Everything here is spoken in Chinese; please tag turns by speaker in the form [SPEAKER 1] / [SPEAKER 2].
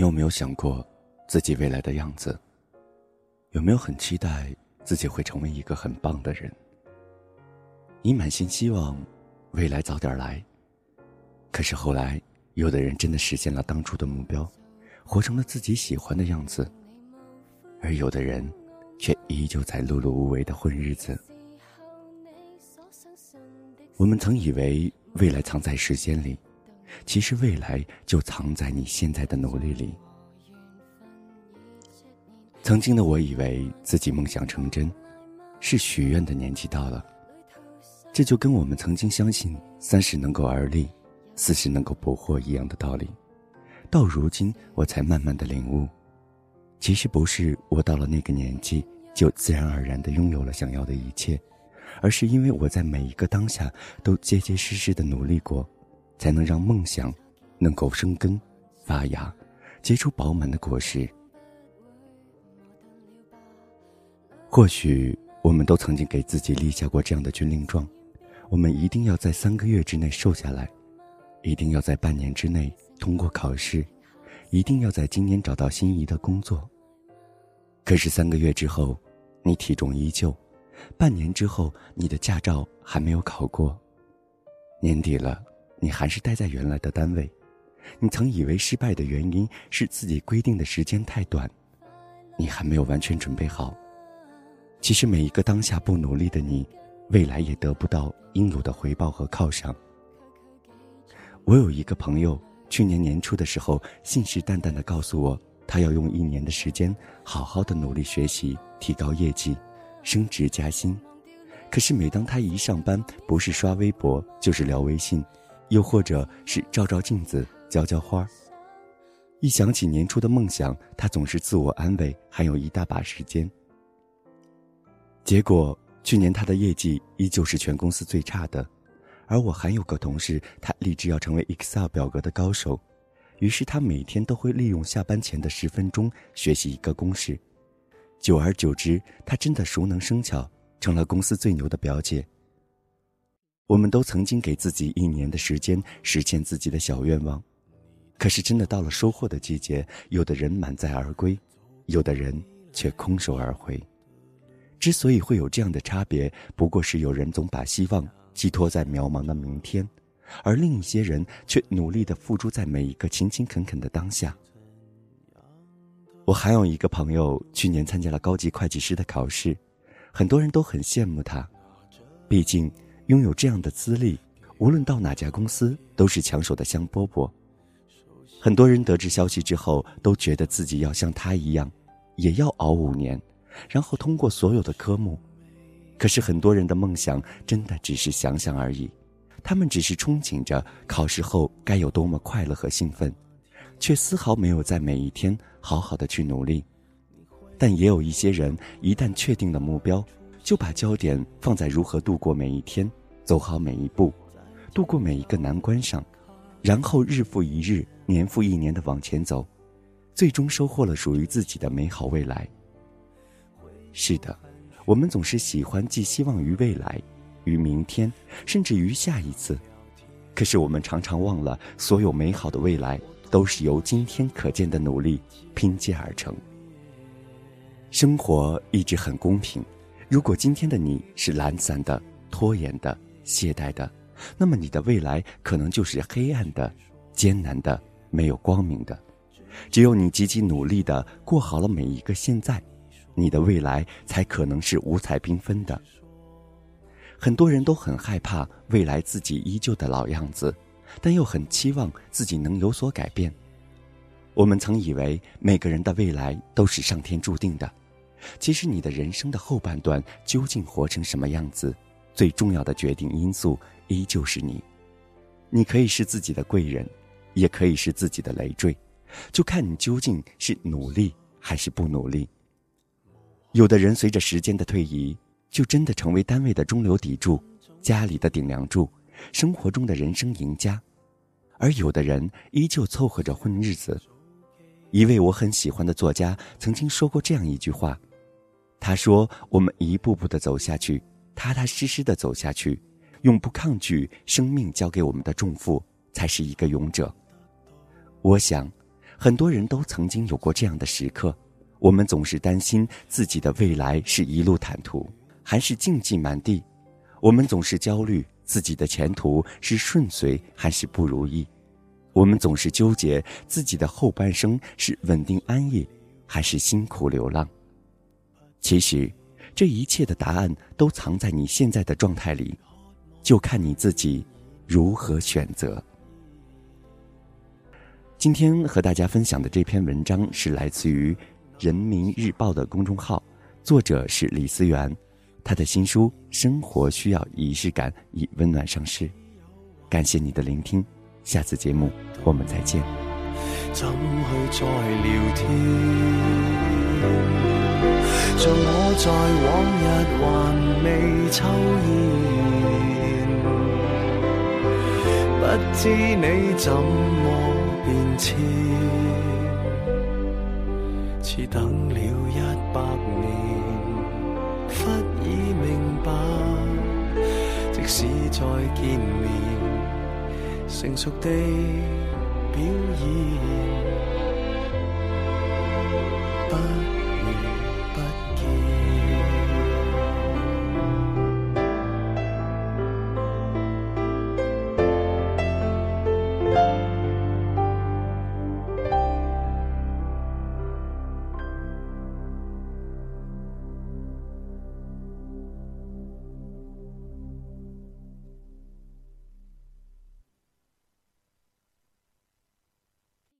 [SPEAKER 1] 你有没有想过自己未来的样子？有没有很期待自己会成为一个很棒的人？你满心希望未来早点来，可是后来，有的人真的实现了当初的目标，活成了自己喜欢的样子，而有的人却依旧在碌碌无为的混日子。我们曾以为未来藏在时间里。其实未来就藏在你现在的努力里。曾经的我以为自己梦想成真，是许愿的年纪到了。这就跟我们曾经相信三十能够而立，四十能够不惑一样的道理。到如今，我才慢慢的领悟，其实不是我到了那个年纪就自然而然的拥有了想要的一切，而是因为我在每一个当下都结结实实的努力过。才能让梦想能够生根、发芽、结出饱满的果实。或许我们都曾经给自己立下过这样的军令状：我们一定要在三个月之内瘦下来，一定要在半年之内通过考试，一定要在今年找到心仪的工作。可是三个月之后，你体重依旧；半年之后，你的驾照还没有考过。年底了。你还是待在原来的单位，你曾以为失败的原因是自己规定的时间太短，你还没有完全准备好。其实每一个当下不努力的你，未来也得不到应有的回报和犒赏。我有一个朋友，去年年初的时候，信誓旦旦的告诉我，他要用一年的时间，好好的努力学习，提高业绩，升职加薪。可是每当他一上班，不是刷微博，就是聊微信。又或者是照照镜子、浇浇花。一想起年初的梦想，他总是自我安慰还有一大把时间。结果去年他的业绩依旧是全公司最差的，而我还有个同事，他立志要成为 Excel 表格的高手，于是他每天都会利用下班前的十分钟学习一个公式，久而久之，他真的熟能生巧，成了公司最牛的表姐。我们都曾经给自己一年的时间实现自己的小愿望，可是真的到了收获的季节，有的人满载而归，有的人却空手而回。之所以会有这样的差别，不过是有人总把希望寄托在渺茫的明天，而另一些人却努力的付诸在每一个勤勤恳恳的当下。我还有一个朋友，去年参加了高级会计师的考试，很多人都很羡慕他，毕竟。拥有这样的资历，无论到哪家公司都是抢手的香饽饽。很多人得知消息之后，都觉得自己要像他一样，也要熬五年，然后通过所有的科目。可是很多人的梦想真的只是想想而已，他们只是憧憬着考试后该有多么快乐和兴奋，却丝毫没有在每一天好好的去努力。但也有一些人，一旦确定了目标，就把焦点放在如何度过每一天。走好每一步，度过每一个难关上，然后日复一日、年复一年的往前走，最终收获了属于自己的美好未来。是的，我们总是喜欢寄希望于未来、于明天，甚至于下一次，可是我们常常忘了，所有美好的未来都是由今天可见的努力拼接而成。生活一直很公平，如果今天的你是懒散的、拖延的，懈怠的，那么你的未来可能就是黑暗的、艰难的、没有光明的。只有你积极努力的过好了每一个现在，你的未来才可能是五彩缤纷的。很多人都很害怕未来自己依旧的老样子，但又很期望自己能有所改变。我们曾以为每个人的未来都是上天注定的，其实你的人生的后半段究竟活成什么样子？最重要的决定因素依旧是你，你可以是自己的贵人，也可以是自己的累赘，就看你究竟是努力还是不努力。有的人随着时间的推移，就真的成为单位的中流砥柱，家里的顶梁柱，生活中的人生赢家；而有的人依旧凑合着混日子。一位我很喜欢的作家曾经说过这样一句话，他说：“我们一步步的走下去。”踏踏实实的走下去，永不抗拒生命交给我们的重负，才是一个勇者。我想，很多人都曾经有过这样的时刻，我们总是担心自己的未来是一路坦途，还是荆棘满地；我们总是焦虑自己的前途是顺遂还是不如意；我们总是纠结自己的后半生是稳定安逸，还是辛苦流浪。其实，这一切的答案都藏在你现在的状态里，就看你自己如何选择。今天和大家分享的这篇文章是来自于《人民日报》的公众号，作者是李思源，他的新书《生活需要仪式感》已温暖上市。感谢你的聆听，下次节目我们再见。怎去再聊天？像我在往日还未抽烟，不知你怎么？变迁，似等了一百年，忽已明白，即使再见面，成熟地表演。